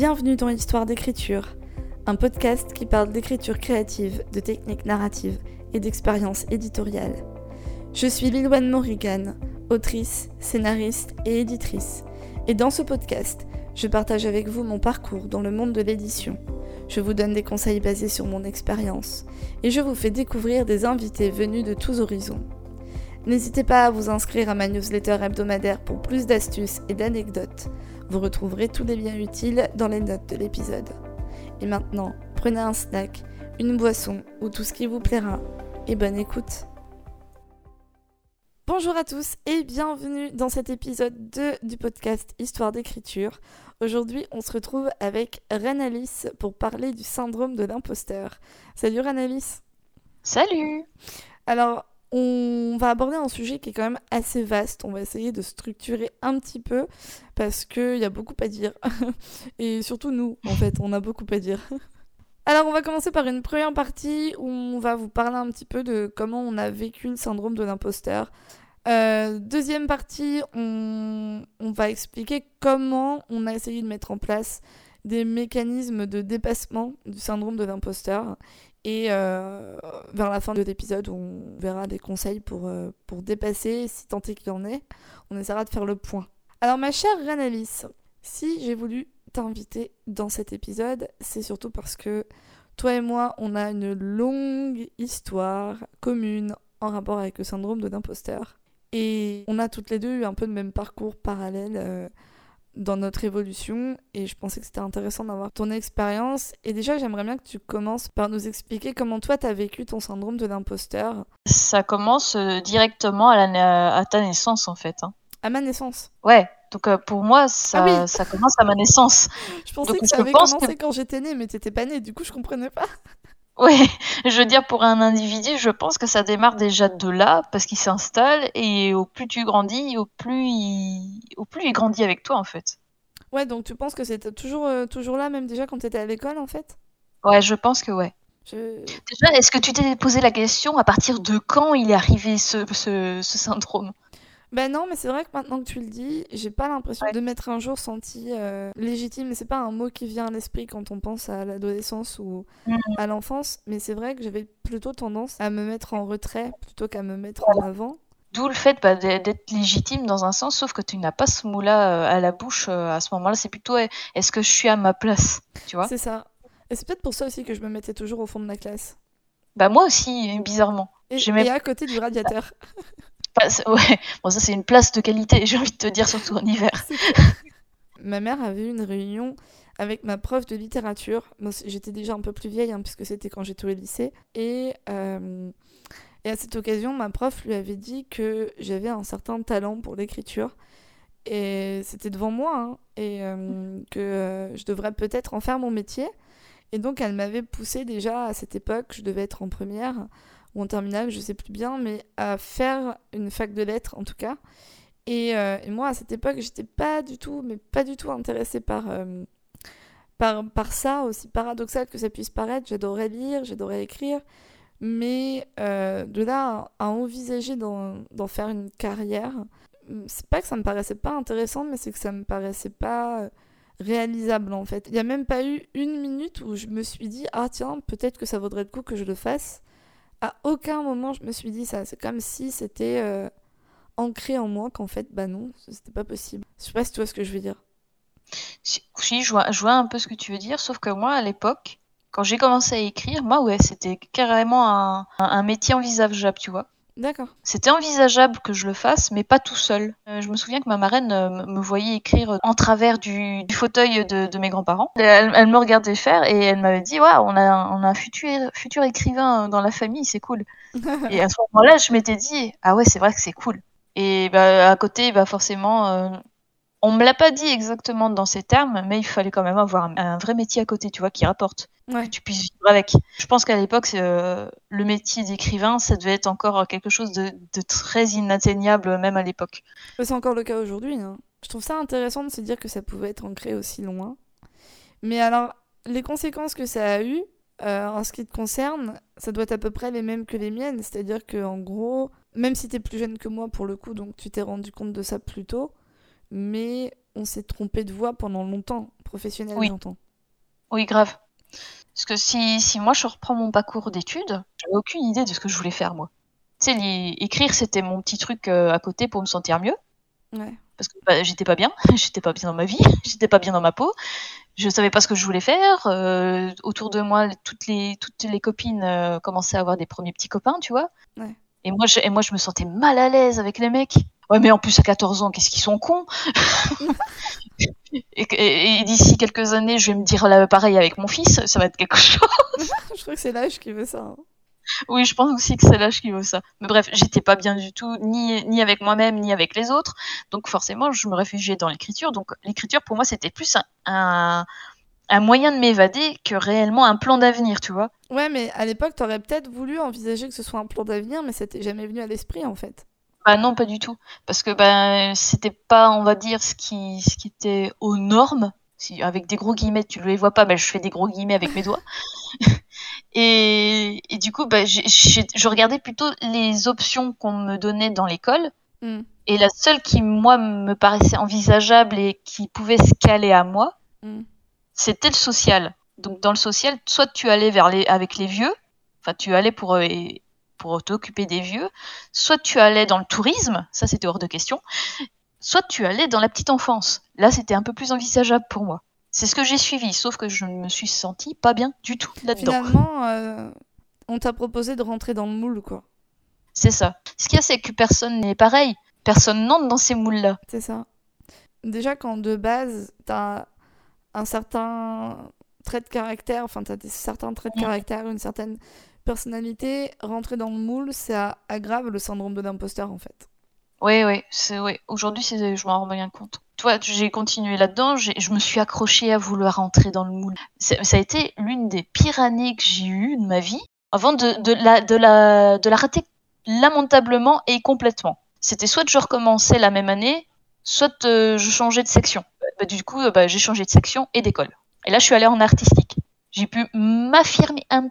Bienvenue dans Histoire d'écriture, un podcast qui parle d'écriture créative, de techniques narratives et d'expériences éditoriales. Je suis Lilouane Morrigan, autrice, scénariste et éditrice, et dans ce podcast, je partage avec vous mon parcours dans le monde de l'édition. Je vous donne des conseils basés sur mon expérience, et je vous fais découvrir des invités venus de tous horizons. N'hésitez pas à vous inscrire à ma newsletter hebdomadaire pour plus d'astuces et d'anecdotes. Vous retrouverez tous les liens utiles dans les notes de l'épisode. Et maintenant, prenez un snack, une boisson ou tout ce qui vous plaira. Et bonne écoute Bonjour à tous et bienvenue dans cet épisode 2 du podcast Histoire d'écriture. Aujourd'hui, on se retrouve avec Renalis pour parler du syndrome de l'imposteur. Salut Renalis Salut Alors, on va aborder un sujet qui est quand même assez vaste. On va essayer de structurer un petit peu parce qu'il y a beaucoup à dire. Et surtout nous, en fait, on a beaucoup à dire. Alors on va commencer par une première partie où on va vous parler un petit peu de comment on a vécu le syndrome de l'imposteur. Euh, deuxième partie, on, on va expliquer comment on a essayé de mettre en place des mécanismes de dépassement du syndrome de l'imposteur. Et euh, vers la fin de l'épisode, on verra des conseils pour, euh, dépasser, si tant est qu'il en ait. On essaiera de faire le point. Alors ma chère Renalis, si j'ai voulu t'inviter dans cet épisode, c'est surtout parce que toi et moi, on a une longue histoire commune en rapport avec le syndrome de l'imposteur. Et on a toutes les deux eu un peu le même parcours parallèle euh, dans notre évolution et je pensais que c'était intéressant d'avoir ton expérience. Et déjà, j'aimerais bien que tu commences par nous expliquer comment toi, tu as vécu ton syndrome de l'imposteur. Ça commence euh, directement à, la, à ta naissance en fait. Hein. À ma naissance? Ouais, donc euh, pour moi, ça, Ah oui. ça commence à ma naissance. Je pensais Donc, que ça avait commencé que- quand j'étais née, mais t'étais pas née, du coup je comprenais pas. Ouais, je veux dire, pour un individu, je pense que ça démarre déjà de là, parce qu'il s'installe, et au plus tu grandis, au plus il, au plus il grandit avec toi en fait. Ouais, donc tu penses que c'était toujours, euh, toujours là, même déjà quand t'étais à l'école en fait? Ouais, je pense que ouais. Je- Déjà, est-ce que tu t'es posé la question à partir de quand il est arrivé ce, ce, ce syndrome? Ben non, mais c'est vrai que maintenant que tu le dis, j'ai pas l'impression Ouais. de m'être un jour senti euh, légitime. C'est pas un mot qui vient à l'esprit quand on pense à l'adolescence ou Mhm. à l'enfance, mais c'est vrai que j'avais plutôt tendance à me mettre en retrait plutôt qu'à me mettre en avant. D'où le fait bah, d'être légitime dans un sens, sauf que tu n'as pas ce mot-là euh, à la bouche euh, à ce moment-là. C'est plutôt est-ce que je suis à ma place, tu vois? C'est ça. Et c'est peut-être pour ça aussi que je me mettais toujours au fond de la classe. Bah moi aussi, bizarrement. Et, et à côté du radiateur. Ouais, bon ça c'est une place de qualité, j'ai envie de te dire, surtout en hiver. Ma mère avait eu une réunion avec ma prof de littérature. C- j'étais déjà un peu plus vieille, hein, puisque c'était quand j'étais au lycée. Et, euh, et à cette occasion, ma prof lui avait dit que j'avais un certain talent pour l'écriture. Et c'était devant moi, hein, et euh, que euh, je devrais peut-être en faire mon métier. Et donc, elle m'avait poussé déjà à cette époque, je devais être en première ou terminale, je sais plus bien, mais à faire une fac de lettres en tout cas. Et, euh, moi, à cette époque, j'étais pas du tout, mais pas du tout intéressée par, euh, par, par ça, aussi paradoxal que ça puisse paraître. J'adorais lire, j'adorais écrire, mais euh, de là à, à envisager d'en faire une carrière, c'est pas que ça me paraissait pas intéressant, mais c'est que ça me paraissait pas réalisable en fait. Il n'y a même pas eu une minute où je me suis dit, ah tiens, peut-être que ça vaudrait le coup que je le fasse. À aucun moment je me suis dit ça. C'est comme si c'était euh, ancré en moi qu'en fait, bah non, c'était pas possible. Je sais pas si tu vois ce que je veux dire. Si, je vois, je vois un peu ce que tu veux dire, sauf que moi à l'époque, quand j'ai commencé à écrire, moi ouais, c'était carrément un métier envisageable, tu vois. D'accord. C'était envisageable que je le fasse, mais pas tout seul. Euh, je me souviens que ma marraine euh, me- voyait écrire en travers du, du fauteuil de, de mes grands-parents. Elle, elle me regardait faire et elle m'avait dit Waouh, on a, un- on a un futur, futur écrivain dans la famille, c'est cool. Et à ce moment-là, je m'étais dit Ah ouais, c'est vrai que c'est cool. Et bah, à côté, bah, forcément, euh, on me l'a pas dit exactement dans ces termes, mais il fallait quand même avoir un, un vrai métier à côté, tu vois, qui rapporte Ouais. que tu puisses vivre avec. Je pense qu'à l'époque, euh, le métier d'écrivain, ça devait être encore quelque chose de, de très inatteignable, même à l'époque. C'est encore le cas aujourd'hui. hein. Je trouve ça intéressant de se dire que ça pouvait être ancré aussi loin. Mais alors, les conséquences que ça a eues, euh, en ce qui te concerne, ça doit être à peu près les mêmes que les miennes. C'est-à-dire que en gros, même si tu es plus jeune que moi pour le coup, donc tu t'es rendu compte de ça plus tôt, mais on s'est trompé de voie pendant longtemps, professionnel, Oui. Oui, grave. Parce que si, si moi je reprends mon parcours d'études, j'avais aucune idée de ce que je voulais faire moi. Tu sais, écrire c'était mon petit truc euh, à côté pour me sentir mieux. Ouais. Parce que bah, j'étais pas bien, j'étais pas bien dans ma vie, j'étais pas bien dans ma peau, je savais pas ce que je voulais faire. euh, autour de moi, toutes les, toutes les copines euh, commençaient à avoir des premiers petits copains, tu vois. Ouais. Et, moi, je, et moi je me sentais mal à l'aise avec les mecs. Ouais, mais en plus à 14 ans, qu'est-ce qu'ils sont cons Et, que- et- et d'ici quelques années, je vais me dire là, pareil avec mon fils, ça va être quelque chose. je crois que c'est l'âge qui veut ça. hein. Oui, je pense aussi que c'est l'âge qui veut ça. Mais bref, j'étais pas bien du tout, ni, ni avec moi-même, ni avec les autres. Donc forcément, je me réfugiais dans l'écriture. Donc l'écriture, pour moi, c'était plus un, un, un moyen de m'évader que réellement un plan d'avenir, tu vois. Ouais, mais à l'époque, t'aurais peut-être voulu envisager que ce soit un plan d'avenir, mais ça t'est jamais venu à l'esprit en fait. Bah non, pas du tout. Parce que ben c'était pas, on va dire, ce qui, ce qui était aux normes. Si, avec des gros guillemets, tu ne les vois pas, mais je fais des gros guillemets avec mes doigts. et, et du coup, bah, je regardais plutôt les options qu'on me donnait dans l'école. Hmm. Et la seule qui, moi, me paraissait envisageable et qui pouvait se caler à moi, Hmm. c'était le social. Donc dans le social, soit tu allais vers les, avec les vieux, enfin tu allais pour, euh, pour t'occuper des vieux, soit tu allais dans le tourisme, ça c'était hors de question, soit tu allais dans la petite enfance. Là c'était un peu plus envisageable pour moi. C'est ce que j'ai suivi, sauf que je me suis sentie pas bien du tout là-dedans. Finalement, euh, on t'a proposé de rentrer dans le moule, quoi. C'est ça. Ce qu'il y a, c'est que personne n'est pareil. Personne n'entre dans ces moules-là. C'est ça. Déjà, quand de base, t'as un certain trait de caractère, enfin, t'as des certains traits de caractère, une certaine personnalité, rentrer dans le moule, ça aggrave le syndrome de l'imposteur, en fait. Oui, oui, c'est oui. Aujourd'hui, je m'en rends bien compte. Toi, j'ai continué là-dedans. Je me suis accrochée à vouloir rentrer dans le moule. Ça a été l'une des pires années que j'ai eues de ma vie, avant de, la, de la, de la rater lamentablement et complètement. C'était soit je recommençais la même année, soit euh, je changeais de section. Bah, du coup, euh, bah, j'ai changé de section et d'école. Et là, je suis allée en artistique. J'ai pu m'affirmer un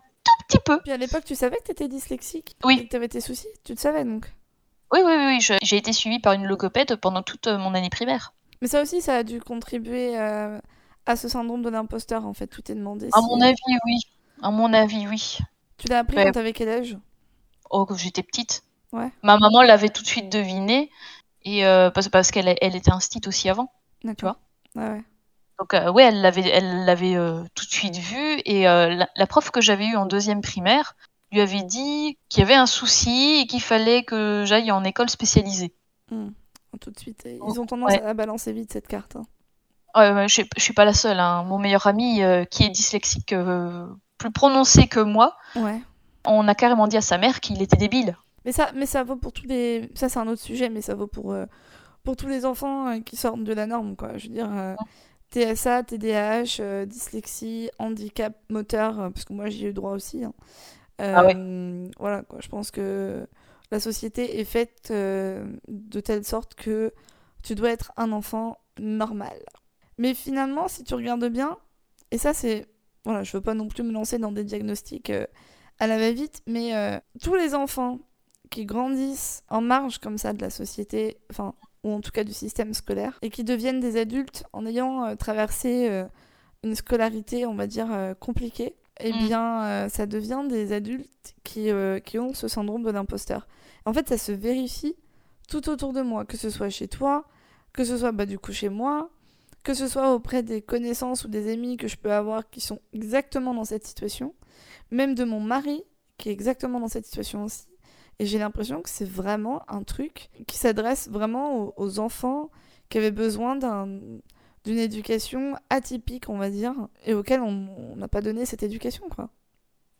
petit peu. Puis à l'époque, tu savais que t'étais dyslexique Oui. Et que t'avais tes soucis Tu le savais, donc Oui, oui, oui, j'ai été suivie par une logopède pendant toute euh, mon année primaire. Mais ça aussi, ça a dû contribuer euh, à ce syndrome de l'imposteur, en fait. Tu t'es demandé À si- mon avis, oui. À mon avis, oui. Tu l'as appris Ouais. quand t'avais quel âge? Oh, quand j'étais petite. Ouais. Ma maman l'avait tout de suite deviné. Et euh, parce, parce qu'elle elle était instite aussi avant. D'accord. Ouais, ouais. Donc euh, ouais, elle l'avait, elle l'avait euh, tout de suite vu. Et euh, la, la prof que j'avais eue en deuxième primaire lui avait dit qu'il y avait un souci et qu'il fallait que j'aille en école spécialisée. Hmm. Tout de suite. Ils ont tendance ouais. à balancer vite cette carte. hein. Ouais, je, je suis pas la seule. hein. Mon meilleur ami, qui est dyslexique plus prononcé que moi, Ouais. on a carrément dit à sa mère qu'il était débile. Mais ça, mais ça vaut pour tous les. Ça, c'est un autre sujet, mais ça vaut pour, pour tous les enfants qui sortent de la norme, quoi. Je veux dire, euh, TSA, TDAH, euh, dyslexie, handicap moteur, euh, parce que moi, j'y ai eu droit aussi. hein. Ah ouais. Euh, Voilà, quoi. Je pense que la société est faite de telle sorte que tu dois être un enfant normal. Mais finalement, si tu regardes bien, et ça, c'est. Voilà, je veux pas non plus me lancer dans des diagnostics à la va-vite, mais tous les enfants qui grandissent en marge comme ça de la société, enfin, ou en tout cas du système scolaire, et qui deviennent des adultes en ayant euh, traversé euh, une scolarité, on va dire, euh, compliquée, eh Mm. bien, ça devient des adultes qui, qui ont ce syndrome de l'imposteur. En fait, ça se vérifie tout autour de moi, que ce soit chez toi, que ce soit bah, du coup chez moi, que ce soit auprès des connaissances ou des amis que je peux avoir qui sont exactement dans cette situation, même de mon mari qui est exactement dans cette situation aussi. Et j'ai l'impression que c'est vraiment un truc qui s'adresse vraiment aux, aux enfants qui avaient besoin d'un- d'une éducation atypique, on va dire, et auquel on n'a pas donné cette éducation, quoi.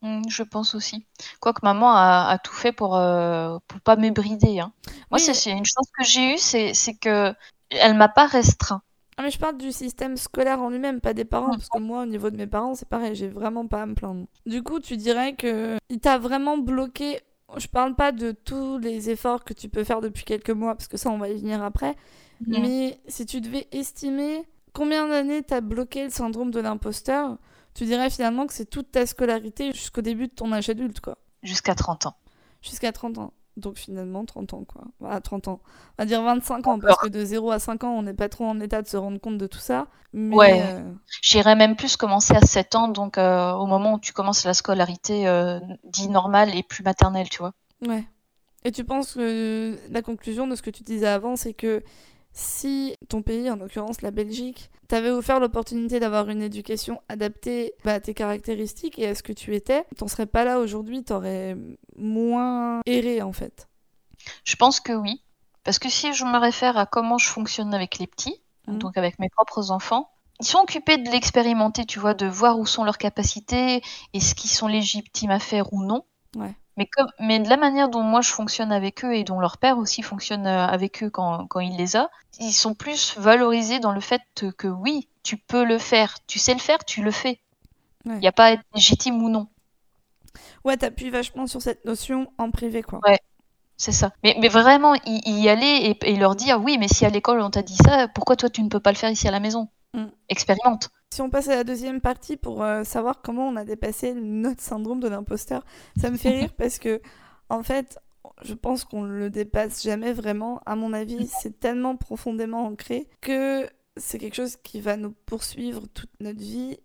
Hmm, je pense aussi. Quoique maman a, a tout fait pour, euh, pour pas m'ébrider. Hein. Moi, Oui. c'est une chance que j'ai eue, c'est que elle m'a pas restreint. Ah, mais je parle du système scolaire en lui-même, pas des parents, Mm. parce que moi, au niveau de mes parents, c'est pareil, j'ai vraiment pas à me plaindre. Du coup, tu dirais que il t'a vraiment bloqué. Je parle pas de tous les efforts que tu peux faire depuis quelques mois, parce que ça, on va y venir après. Mais si tu devais estimer combien d'années t'as bloqué le syndrome de l'imposteur, tu dirais finalement que c'est toute ta scolarité jusqu'au début de ton âge adulte, quoi. Jusqu'à 30 ans. Jusqu'à 30 ans. Donc finalement, 30 ans, quoi. Voilà, 30 ans. On va dire 25 ans, parce que de 0 à 5 ans, on n'est pas trop en état de se rendre compte de tout ça. Mais, Ouais. euh, J'irais même plus commencer à 7 ans, donc euh, au moment où tu commences la scolarité euh, dit normale et plus maternelle, tu vois. Ouais. Et tu penses que la conclusion de ce que tu disais avant, c'est que si ton pays, en l'occurrence la Belgique, t'avait offert l'opportunité d'avoir une éducation adaptée bah, à tes caractéristiques et à ce que tu étais, t'en serais pas là aujourd'hui, t'aurais moins erré en fait. Je pense que oui, parce que si je me réfère à comment je fonctionne avec les petits, Mhm. donc avec mes propres enfants, ils sont occupés de l'expérimenter, tu vois, de voir où sont leurs capacités et ce qu'ils sont légitimes à faire ou non. Ouais. Mais, comme, mais de la manière dont moi je fonctionne avec eux et dont leur père aussi fonctionne euh, avec eux quand, quand il les a, ils sont plus valorisés dans le fait que oui, tu peux le faire, tu sais le faire, tu le fais. Il Ouais. n'y a pas à être légitime ou non. Ouais, t'appuies vachement sur cette notion en privé, quoi. Ouais. C'est ça. Mais, mais vraiment, y, y aller et, et leur dire oui, mais si à l'école on t'a dit ça, pourquoi toi tu ne peux pas le faire ici à la maison? Mm. Expérimente. Si on passe à la deuxième partie pour euh, savoir comment on a dépassé notre syndrome de l'imposteur, ça me fait rire parce que, en fait, je pense qu'on le dépasse jamais vraiment. À mon avis, c'est tellement profondément ancré que c'est quelque chose qui va nous poursuivre toute notre vie.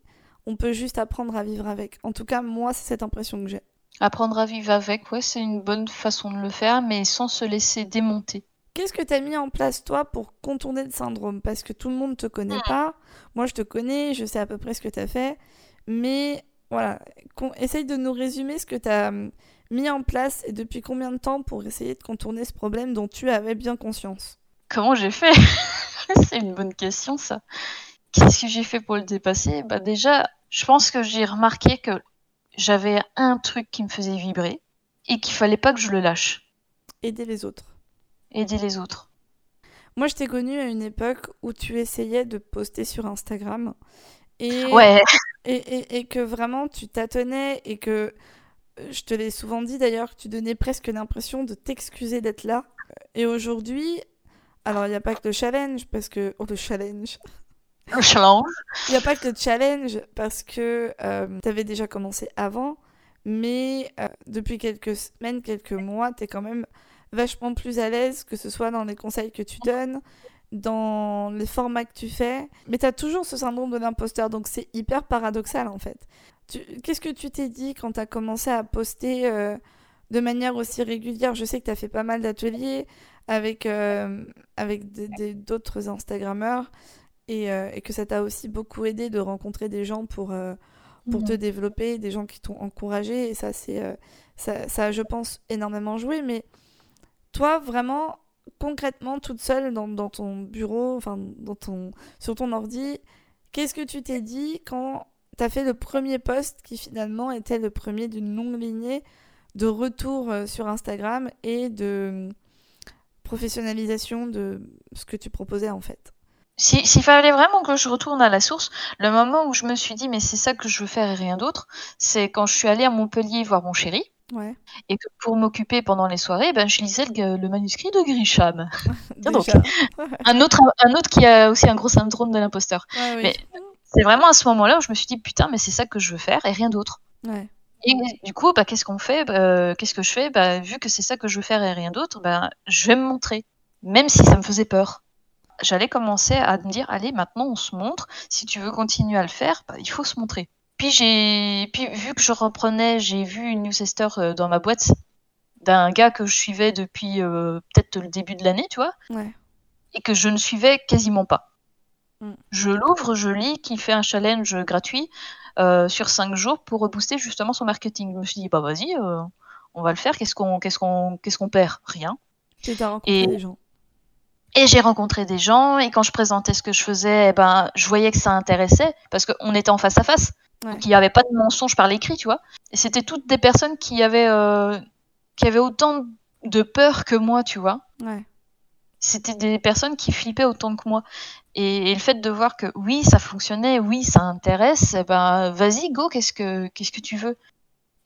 On peut juste apprendre à vivre avec. En tout cas, moi, c'est cette impression que j'ai. Apprendre à vivre avec, ouais, c'est une bonne façon de le faire, mais sans se laisser démonter. Qu'est-ce que tu as mis en place, toi, pour contourner le syndrome? Parce que tout le monde te connaît pas. Moi, je te connais, je sais à peu près ce que tu as fait. Mais voilà, essaye de nous résumer ce que tu as mis en place et depuis combien de temps pour essayer de contourner ce problème dont tu avais bien conscience? Comment j'ai fait? C'est une bonne question, ça. Qu'est-ce que j'ai fait pour le dépasser? Bah déjà, je pense que j'ai remarqué que j'avais un truc qui me faisait vibrer et qu'il fallait pas que je le lâche. Aider les autres. Aider les autres. Moi, je t'ai connue à une époque où tu essayais de poster sur Instagram. Et, Ouais, et, et- et que vraiment tu tâtonnais et que euh, je te l'ai souvent dit d'ailleurs que tu donnais presque l'impression de t'excuser d'être là. Et aujourd'hui, alors il n'y a pas que le challenge parce que oh le challenge, le challenge. il n'y a pas que le challenge parce que tu avais déjà commencé avant, mais euh, depuis quelques semaines, quelques mois, tu es quand même vachement plus à l'aise que ce soit dans les conseils que tu donnes, dans les formats que tu fais, mais tu as toujours ce syndrome de l'imposteur, donc c'est hyper paradoxal en fait. Tu- Qu'est-ce que tu t'es dit quand tu as commencé à poster euh, de manière aussi régulière? Je sais que tu as fait pas mal d'ateliers avec, euh, avec d'autres Instagrammeurs et, euh, et que ça t'a aussi beaucoup aidé de rencontrer des gens pour, pour te développer, des gens qui t'ont encouragé et ça, c'est, ça, je pense, énormément joué. Mais toi, vraiment, concrètement, toute seule dans, ton bureau, enfin, sur ton ordi, qu'est-ce que tu t'es dit quand tu as fait le premier post qui finalement était le premier d'une longue lignée de retour euh, sur Instagram et de professionnalisation de ce que tu proposais en fait? Si- S'il fallait vraiment que je retourne à la source, le moment où je me suis dit mais c'est ça que je veux faire et rien d'autre, c'est quand je suis allée à Montpellier voir mon chéri Ouais. et que pour m'occuper pendant les soirées, ben, je lisais le, le manuscrit de Grisham. Donc. Un autre, un autre qui a aussi un gros syndrome de l'imposteur. Ouais, oui. Mais- C'est vraiment à ce moment-là où je me suis dit putain mais c'est ça que je veux faire et rien d'autre. Ouais. Et du coup, bah, qu'est-ce qu'on fait Bah, Qu'est-ce que je fais? Bah, Vu que c'est ça que je veux faire et rien d'autre, bah, je vais me montrer. Même si ça me faisait peur. J'allais commencer à me dire, allez, maintenant on se montre. Si tu veux continuer à le faire, bah, il faut se montrer. Puis, j'ai, puis vu que je reprenais, j'ai vu une newsletter euh, dans ma boîte d'un gars que je suivais depuis euh, peut-être le début de l'année, tu vois, Ouais. et que je ne suivais quasiment pas. Mm. Je l'ouvre, je lis qu'il fait un challenge gratuit euh, sur 5 jours pour rebooster justement son marketing. Je me suis dit, bah vas-y, euh, on va le faire. Qu'est-ce qu'on qu'est-ce qu'on qu'est-ce qu'on perd? Rien. Et Et- gens. Et j'ai rencontré des gens, et quand je présentais ce que je faisais, eh ben, je voyais que ça intéressait, parce qu'on était en face à face. Ouais. Donc il n'y avait pas de mensonge par l'écrit, tu vois. Et c'était toutes des personnes qui avaient, euh, qui avaient autant de peur que moi, tu vois. Ouais. C'était des personnes qui flippaient autant que moi. Et, et le fait de voir que oui, ça fonctionnait, oui, ça intéresse, eh ben, vas-y, go, qu'est-ce que, qu'est-ce que tu veux?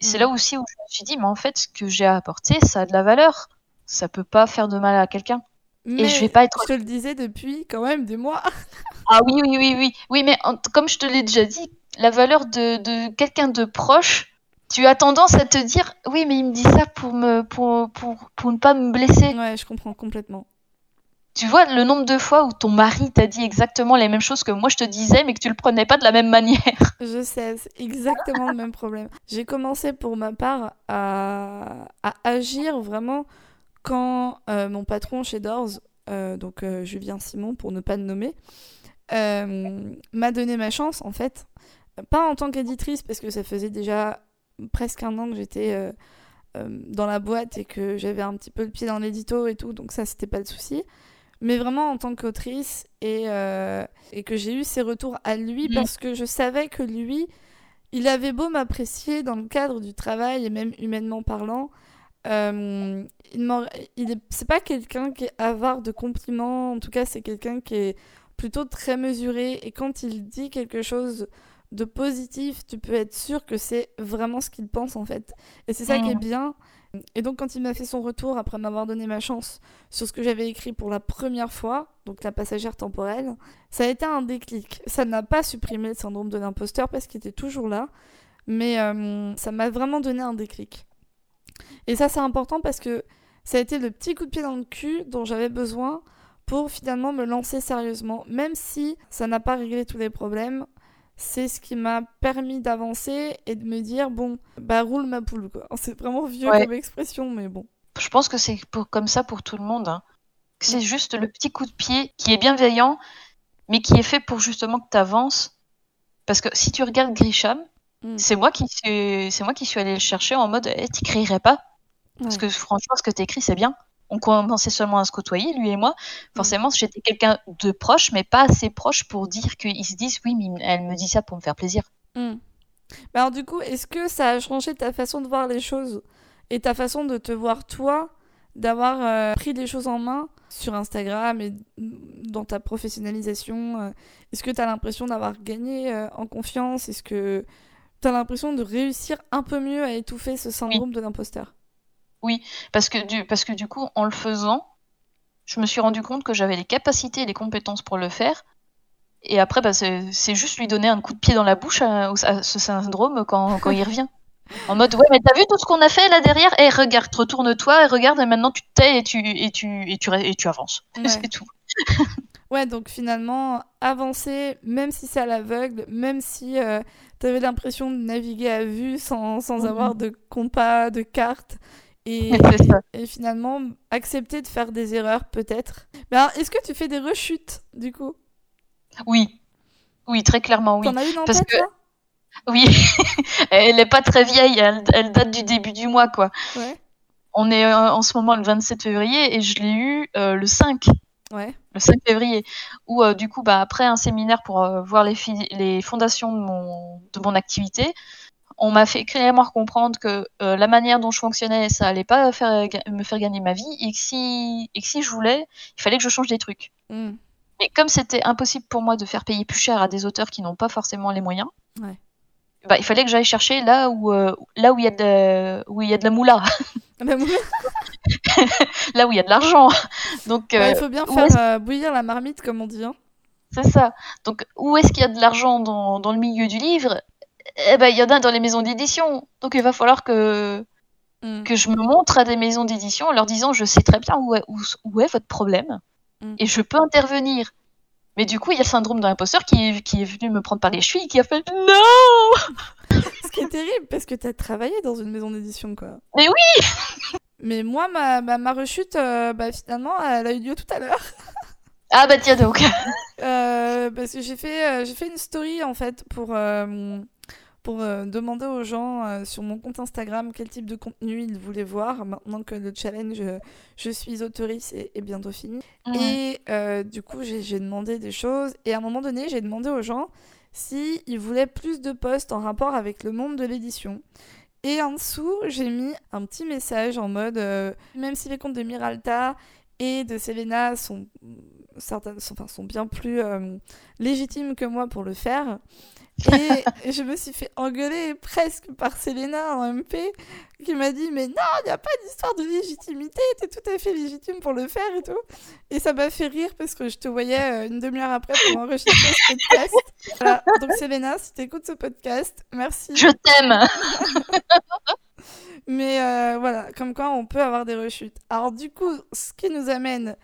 C'est Mm. là aussi où je me suis dit, mais en fait, ce que j'ai à apporter, ça a de la valeur. Ça peut pas faire de mal à quelqu'un. Mais je vais pas être- Je te le disais depuis quand même des mois. Ah oui, oui, oui, oui. Oui, mais en- comme je te l'ai déjà dit, la valeur de, de quelqu'un de proche, tu as tendance à te dire oui mais il me dit ça pour me pour, pour, pour ne pas me blesser. Ouais, je comprends complètement. Tu vois le nombre de fois où ton mari t'a dit exactement les mêmes choses que moi je te disais mais que tu le prenais pas de la même manière. Je sais, c'est exactement le même problème. J'ai commencé pour ma part à, à agir vraiment quand euh, mon patron chez Doors, euh, donc euh, Julien Simon pour ne pas le nommer, m'a donné ma chance en fait. Pas en tant qu'éditrice parce que ça faisait déjà presque un an que j'étais dans la boîte et que j'avais un petit peu le pied dans l'édito et tout, donc ça c'était pas le souci. Mais vraiment en tant qu'autrice et, euh, et que j'ai eu ces retours à lui Mm. parce que je savais que lui, il avait beau m'apprécier dans le cadre du travail et même humainement parlant, euh, il c'est pas quelqu'un qui est avare de compliments, en tout cas c'est quelqu'un qui est plutôt très mesuré et quand il dit quelque chose de positif, tu peux être sûr que c'est vraiment ce qu'il pense en fait. Et c'est ça qui est Mhm. bien. Et donc quand il m'a fait son retour après m'avoir donné ma chance sur ce que j'avais écrit pour la première fois, donc la passagère temporelle, ça a été un déclic. Ça n'a pas supprimé le syndrome de l'imposteur parce qu'il était toujours là, mais euh, ça m'a vraiment donné un déclic. Et ça c'est important parce que ça a été le petit coup de pied dans le cul dont j'avais besoin pour finalement me lancer sérieusement, même si ça n'a pas réglé tous les problèmes. C'est ce qui m'a permis d'avancer et de me dire bon, bah roule ma poule quoi. C'est vraiment vieux Ouais. comme expression, mais bon. Je pense que c'est pour, comme ça pour tout le monde. hein. C'est juste le petit coup de pied qui est bienveillant, mais qui est fait pour justement que tu avances. Parce que si tu regardes Grisham, Mm. c'est moi qui suis, c'est moi qui suis allée le chercher en mode, eh, t'écrirais pas? Parce que franchement, ce que t'écris, c'est bien. On commençait seulement à se côtoyer, lui et moi. Forcément, j'étais quelqu'un de proche, mais pas assez proche pour dire qu'ils se disent, oui, mais elle me dit ça pour me faire plaisir. Hmm. Bah alors du coup, est-ce que ça a changé ta façon de voir les choses et ta façon de te voir toi, d'avoir euh, pris les choses en main sur Instagram et dans ta professionnalisation euh, Est-ce que tu as l'impression d'avoir gagné euh, en confiance? Est-ce que tu as l'impression de réussir un peu mieux à étouffer ce syndrome de l'imposteur? Parce que, du, parce que du coup, en le faisant, je me suis rendu compte que j'avais les capacités et les compétences pour le faire. Et après, bah, c'est juste lui donner un coup de pied dans la bouche à, à ce syndrome quand, quand il revient. En mode, ouais, mais t'as vu tout ce qu'on a fait là derrière? Et regarde, retourne-toi et regarde, et maintenant tu te tais et tu, et tu, et tu, et tu avances. Ouais. C'est tout. Ouais, donc finalement, avancer, même si c'est à l'aveugle, même si tu avais l'impression de naviguer à vue sans, sans Mhm. avoir de compas, de cartes, et, finalement accepter de faire des erreurs peut-être. Mais alors, est-ce que tu fais des rechutes du coup? Oui. Oui, très clairement, oui. T'en as une en parce tête que- là Oui, elle est pas très vieille, elle, elle date du début du mois, quoi. Ouais, On est euh, en ce moment le 27 février et je l'ai eu euh, le 5, ouais. le 5 février, où euh, du coup, bah, après un séminaire pour euh, voir les, fondations de mon, de mon activité, on m'a fait clairement comprendre que euh, la manière dont je fonctionnais, ça allait pas faire, me faire gagner ma vie et que, si, et que si je voulais, il fallait que je change des trucs. Hmm. Mais comme c'était impossible pour moi de faire payer plus cher à des auteurs qui n'ont pas forcément les moyens, Ouais. bah, il fallait que j'aille chercher là où là où il y a de où il y a de la moula, Ah bah, oui. là où il y a de l'argent. Donc Ouais, euh, il faut bien faire euh, bouillir la marmite comme on dit. hein. c'est ça. Donc où est-ce qu'il y a de l'argent dans, dans le milieu du livre? Eh ben il y en a dans les maisons d'édition. Donc il va falloir que Hmm. que je me montre à des maisons d'édition en leur disant je sais très bien où est, où, où est votre problème Mm. et je peux intervenir. Mais du coup, il y a le syndrome de l'imposteur qui qui est venu me prendre par les chevilles et qui a fait non Ce qui est terrible parce que tu as travaillé dans une maison d'édition quoi. Mais oui Mais moi, ma, ma, ma rechute, euh, bah, finalement, elle a eu lieu tout à l'heure. Ah bah tiens donc. Euh, parce que j'ai fait, euh, j'ai fait une story en fait pour, pour demander aux gens sur mon compte Instagram quel type de contenu ils voulaient voir maintenant que le challenge Je suis autrice est, est bientôt fini. Et du coup, j'ai demandé des choses et à un moment donné, j'ai demandé aux gens si ils voulaient plus de posts en rapport avec le monde de l'édition. Et en dessous, j'ai mis un petit message en mode euh, même si les comptes de Miralta et de Selena sont, sont bien plus euh, légitimes que moi pour le faire. Et je me suis fait engueuler presque par Selena en MP qui m'a dit Mais non, il n'y a pas d'histoire de légitimité, tu es tout à fait légitime pour le faire et tout. Et ça m'a fait rire parce que je te voyais euh, une demi-heure après pour enregistrer ce podcast. Voilà. Donc, Selena, si tu écoutes ce podcast, merci. Je t'aime Mais euh, voilà, comme quoi on peut avoir des rechutes. Alors, du coup, ce qui nous amène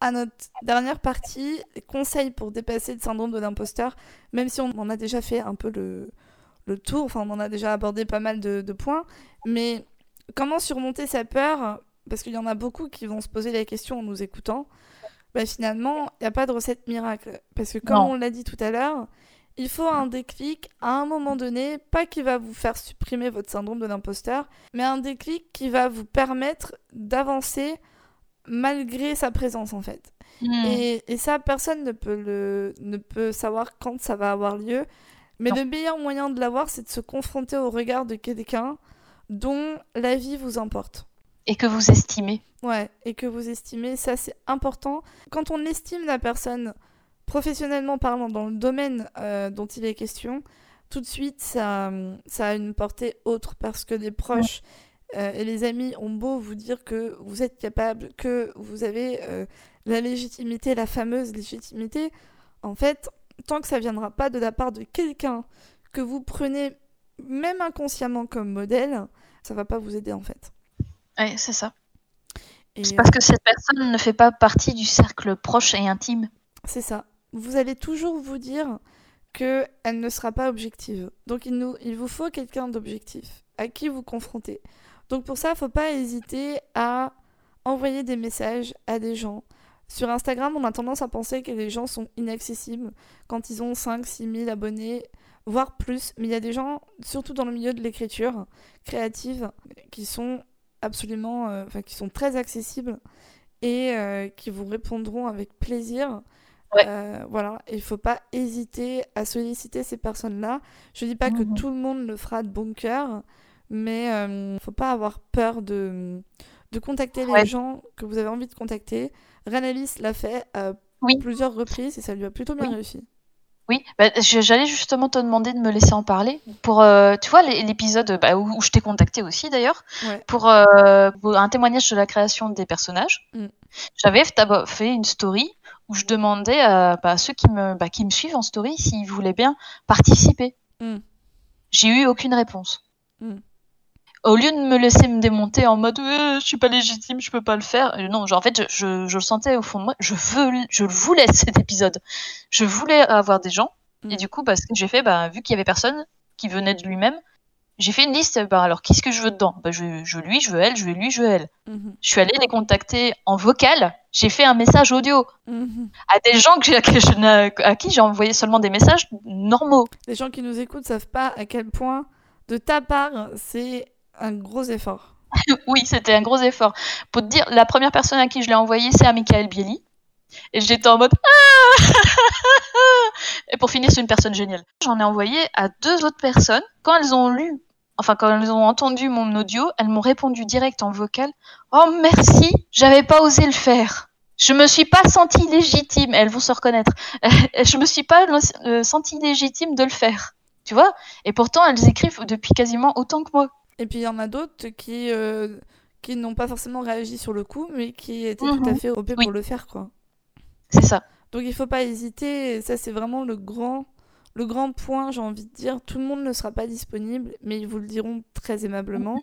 à notre dernière partie, conseils pour dépasser le syndrome de l'imposteur, même si on en a déjà fait un peu le, le tour, enfin on en a déjà abordé pas mal de, de points, mais comment surmonter sa peur? Parce qu'il y en a beaucoup qui vont se poser la question en nous écoutant. Bah, finalement, il n'y a pas de recette miracle. Parce que comme Non. on l'a dit tout à l'heure, il faut un déclic à un moment donné, pas qui va vous faire supprimer votre syndrome de l'imposteur, mais un déclic qui va vous permettre d'avancer malgré sa présence en fait. Hmm. Et, et ça, personne ne peut, le, ne peut savoir quand ça va avoir lieu. Mais Non. le meilleur moyen de l'avoir, c'est de se confronter au regard de quelqu'un dont la vie vous importe. Et que vous estimez. Ouais, et que vous estimez, ça c'est important. Quand on estime la personne, professionnellement parlant, dans le domaine euh, dont il est question, tout de suite ça, ça a une portée autre parce que les proches euh, et les amis ont beau vous dire que vous êtes capable, que vous avez euh, la légitimité, la fameuse légitimité, en fait, tant que ça viendra pas de la part de quelqu'un que vous prenez même inconsciemment comme modèle, ça va pas vous aider en fait. Ouais, c'est ça. C'est parce que cette personne ne fait pas partie du cercle proche et intime. C'est ça. Vous allez toujours vous dire que elle ne sera pas objective. Donc il, nous, il vous faut quelqu'un d'objectif à qui vous confronter. Donc pour ça, il faut pas hésiter à envoyer des messages à des gens. Sur Instagram, on a tendance à penser que les gens sont inaccessibles quand ils ont 5 6 000 abonnés, voire plus. Mais il y a des gens, surtout dans le milieu de l'écriture créative, qui sont absolument, euh, enfin qui sont très accessibles et euh, qui vous répondront avec plaisir. Ouais. Euh, voilà, il faut pas hésiter à solliciter ces personnes-là. Je dis pas que Mhm. tout le monde le fera de bon cœur, mais euh, faut pas avoir peur de, de contacter les gens que vous avez envie de contacter. Renalis l'a fait à Oui. plusieurs reprises et ça lui a plutôt bien Oui. réussi. Oui, bah, j'allais justement te demander de me laisser en parler. Pour, euh, tu vois, l'é- l'épisode bah, où, où je t'ai contacté aussi d'ailleurs, Ouais. pour, euh, pour un témoignage de la création des personnages. Mm. J'avais d'abord fait une story où je demandais à bah, ceux qui me, qui me suivent en story s'ils voulaient bien participer. Mm. J'ai eu aucune réponse. Mm. Au lieu de me laisser me démonter en mode Euh, je suis pas légitime, je peux pas le faire. euh, Non, genre, en fait, je, je, je le sentais au fond de moi. Je veux, je voulais cet épisode. Je voulais avoir des gens. Mm. Et du coup, bah, ce que j'ai fait, bah, vu qu'il y avait personne qui venait de lui-même, j'ai fait une liste. Bah, alors, qu'est-ce que je veux dedans? Bah, je, je veux lui, je veux elle, je veux lui, je veux elle. Mhm. Je suis allée les contacter en vocal. J'ai fait un message audio Mhm. à des gens que je à qui j'ai envoyé seulement des messages normaux. Les gens qui nous écoutent savent pas à quel point, de ta part, c'est un gros effort. Oui, c'était un gros effort. Pour te dire, la première personne à qui je l'ai envoyé, c'est à Michael Bieli. Et j'étais en mode Ah Et pour finir, c'est une personne géniale. J'en ai envoyé à deux autres personnes. Quand elles ont lu, enfin, quand elles ont entendu mon audio, elles m'ont répondu direct en vocal Oh merci, j'avais pas osé le faire. Je me suis pas sentie légitime. Elles vont se reconnaître. je me suis pas euh, sentie légitime de le faire. Tu vois? Et pourtant, elles écrivent depuis quasiment autant que moi. Et puis il y en a d'autres qui, euh, qui n'ont pas forcément réagi sur le coup, mais qui étaient Mhm. tout à fait OP Oui. pour le faire, quoi. C'est ça. Donc il faut pas hésiter, et ça c'est vraiment le grand, le grand point, j'ai envie de dire. Tout le monde ne sera pas disponible, mais ils vous le diront très aimablement.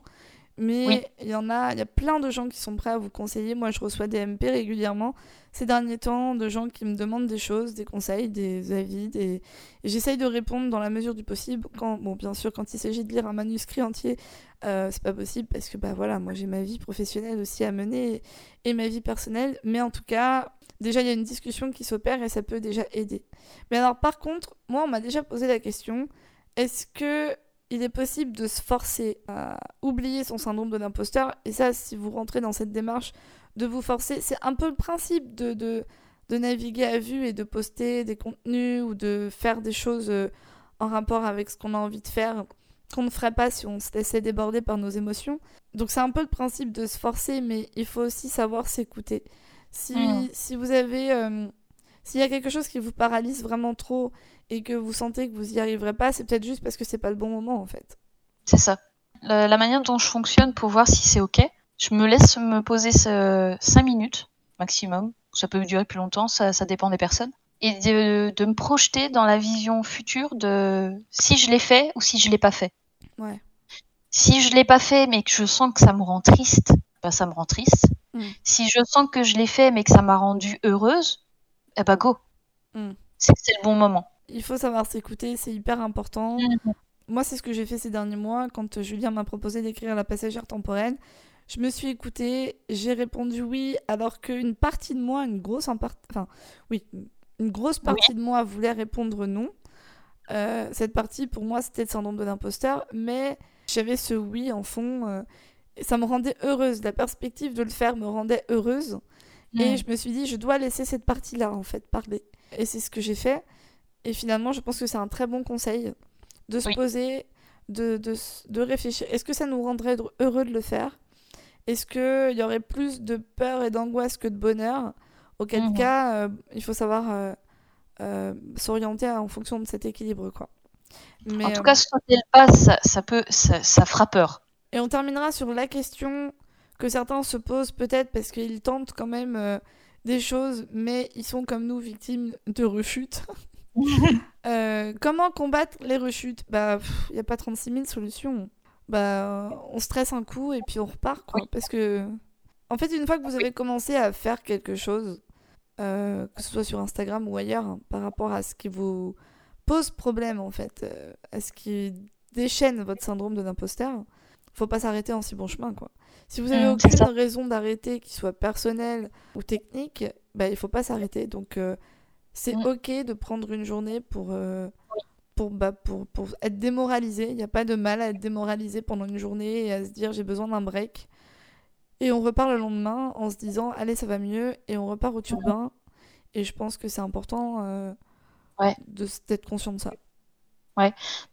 Mais Oui. il y en a, il y a plein de gens qui sont prêts à vous conseiller. Moi, je reçois des MP régulièrement ces derniers temps, de gens qui me demandent des choses, des conseils, des avis, des... j'essaye de répondre dans la mesure du possible. Quand, bon, bien sûr, quand il s'agit de lire un manuscrit entier, euh, c'est pas possible parce que bah voilà, moi j'ai ma vie professionnelle aussi à mener et, et ma vie personnelle. Mais en tout cas, déjà il y a une discussion qui s'opère et ça peut déjà aider. Mais alors par contre, moi on m'a déjà posé la question est-ce que il est possible de se forcer à oublier son syndrome de l'imposteur Et ça, si vous rentrez dans cette démarche de vous forcer, c'est un peu le principe de, de, de naviguer à vue et de poster des contenus ou de faire des choses euh, en rapport avec ce qu'on a envie de faire qu'on ne ferait pas si on se laissait déborder par nos émotions. Donc c'est un peu le principe de se forcer, mais il faut aussi savoir s'écouter. Si, si vous avez. euh, S'il y a quelque chose qui vous paralyse vraiment trop et que vous sentez que vous y arriverez pas, c'est peut-être juste parce que c'est pas le bon moment en fait. C'est ça. La, la manière dont je fonctionne pour voir si c'est OK, je me laisse me poser 5 minutes maximum. Ça peut durer plus longtemps, ça, ça dépend des personnes. Et de, de me projeter dans la vision future de si je l'ai fait ou si je l'ai pas fait. Ouais. Si je l'ai pas fait mais que je sens que ça me rend triste, bah ça me rend triste. Mm. Si je sens que je l'ai fait mais que ça m'a rendue heureuse, eh bah go. Mm. C'est le bon moment. Il faut savoir s'écouter, c'est hyper important. Moi, c'est ce que j'ai fait ces derniers mois quand Julien m'a proposé d'écrire La passagère temporelle. Je me suis écoutée, j'ai répondu oui, alors qu'une partie de moi, une grosse, enfin, oui, une grosse partie de moi voulait répondre non. Euh, cette partie, pour moi, c'était le syndrome de l'imposteur, mais j'avais ce oui en fond. euh, et ça me rendait heureuse. La perspective de le faire me rendait heureuse. Et je me suis dit, je dois laisser cette partie-là, en fait, parler. Et c'est ce que j'ai fait. Et finalement, je pense que c'est un très bon conseil de se Oui. poser, de, de, réfléchir. Est-ce que ça nous rendrait dr- heureux de le faire? Est-ce qu'il y aurait plus de peur et d'angoisse que de bonheur? Auquel Mhm. cas, euh, il faut savoir euh, euh, s'orienter en fonction de cet équilibre, quoi. Mais, En tout cas, sauter le pas, ça, ça peut, ça, ça fera peur. Et on terminera sur la question que certains se posent peut-être parce qu'ils tentent quand même euh, des choses, mais ils sont comme nous victimes de rechutes. Euh, comment combattre les rechutes? Bah, il n'y a pas 36 000 solutions. Bah, on stresse un coup et puis on repart, quoi. Oui. Parce que, en fait, une fois que vous avez commencé à faire quelque chose, euh, que ce soit sur Instagram ou ailleurs, hein, par rapport à ce qui vous pose problème, en fait, à ce qui déchaîne votre syndrome de l'imposteur, faut pas s'arrêter en si bon chemin, quoi. Si vous avez Mm, aucune raison d'arrêter, qui soit personnelle ou technique, bah, il faut pas s'arrêter. Donc, euh, c'est Mm. ok de prendre une journée pour, euh, pour, bah, pour, pour être démoralisé. Il n'y a pas de mal à être démoralisé pendant une journée et à se dire j'ai besoin d'un break. Et on repart le lendemain en se disant allez, ça va mieux. Et on repart au turbin. Et je pense que c'est important euh, Ouais. d'être conscient de ça.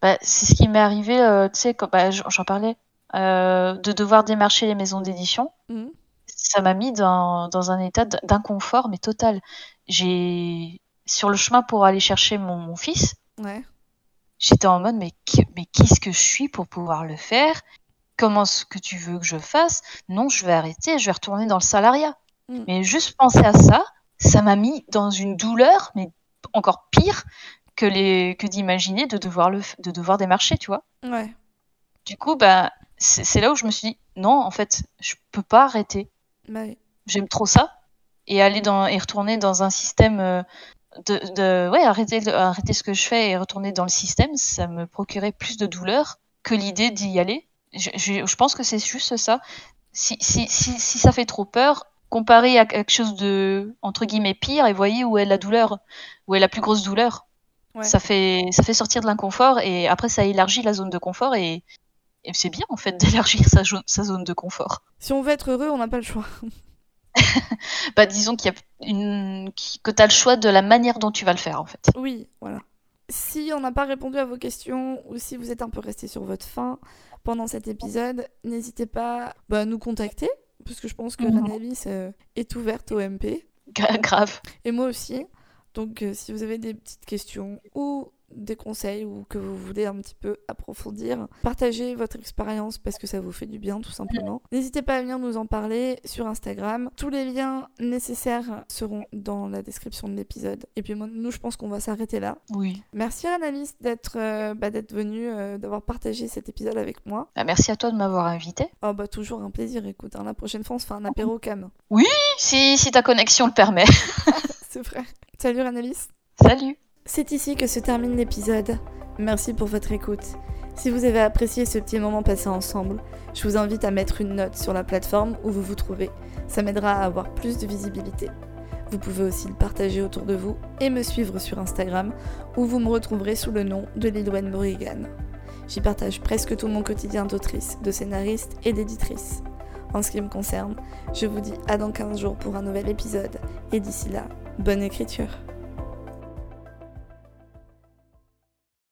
Bah, c'est ce qui m'est arrivé, euh, tu sais, quand bah, j'en parlais, de devoir démarcher les maisons d'édition. Mhm. Ça m'a mis dans, dans un état d'inconfort, mais total. J'ai, sur le chemin pour aller chercher mon, mon fils, Ouais. j'étais en mode, mais, mais qu'est-ce que je suis pour pouvoir le faire? Comment est-ce que tu veux que je fasse? Non, je vais arrêter, je vais retourner dans le salariat. Mm. Mais juste penser à ça, ça m'a mis dans une douleur, mais encore pire que les, que d'imaginer de devoir le, de devoir démarcher, tu vois. Ouais. Du coup, bah, c'est là où je me suis dit, non, en fait, je peux pas arrêter. Bah oui. J'aime trop ça. Et aller dans, et retourner dans un système euh, de, de, ouais, arrêter, arrêter ce que je fais et retourner dans le système, ça me procurait plus de douleur que l'idée d'y aller. Je, je, je pense que c'est juste ça. Si, si, si, si ça fait trop peur, comparez à quelque chose de, entre guillemets, pire et voyez où est la douleur, où est la plus grosse douleur. Ouais. Ça fait, ça fait sortir de l'inconfort et après ça élargit la zone de confort et, et c'est bien en fait d'élargir sa, zone de confort. Si on veut être heureux, on n'a pas le choix. Bah disons qu'il y a une, que tu as le choix de la manière dont tu vas le faire en fait. Oui, voilà. Si on n'a pas répondu à vos questions ou si vous êtes un peu resté sur votre faim pendant cet épisode, n'hésitez pas bah, à nous contacter, parce que je pense que l'analyse euh, est ouverte au MP, Gra- grave. et moi aussi. Donc euh, si vous avez des petites questions ou des conseils ou que vous voulez un petit peu approfondir, partagez votre expérience parce que ça vous fait du bien tout simplement. N'hésitez pas à venir nous en parler sur Instagram. Tous les liens nécessaires seront dans la description de l'épisode. Et puis moi, nous, je pense qu'on va s'arrêter là. Oui. Merci Annalise d'être euh, bah, d'être venue, euh, d'avoir partagé cet épisode avec moi. Bah, merci à toi de m'avoir invité. Oh bah toujours un plaisir, écoute, hein, la prochaine fois on se fait un apéro cam. Si, si ta connexion le permet. C'est vrai. Salut Annalise. Salut. C'est ici que se termine l'épisode. Merci pour votre écoute. Si vous avez apprécié ce petit moment passé ensemble, je vous invite à mettre une note sur la plateforme où vous vous trouvez. Ça m'aidera à avoir plus de visibilité. Vous pouvez aussi le partager autour de vous et me suivre sur Instagram où vous me retrouverez sous le nom de Lilwen Morrigan. J'y partage presque tout mon quotidien d'autrice, de scénariste et d'éditrice. En ce qui me concerne, je vous dis à dans 15 jours pour un nouvel épisode et d'ici là, bonne écriture.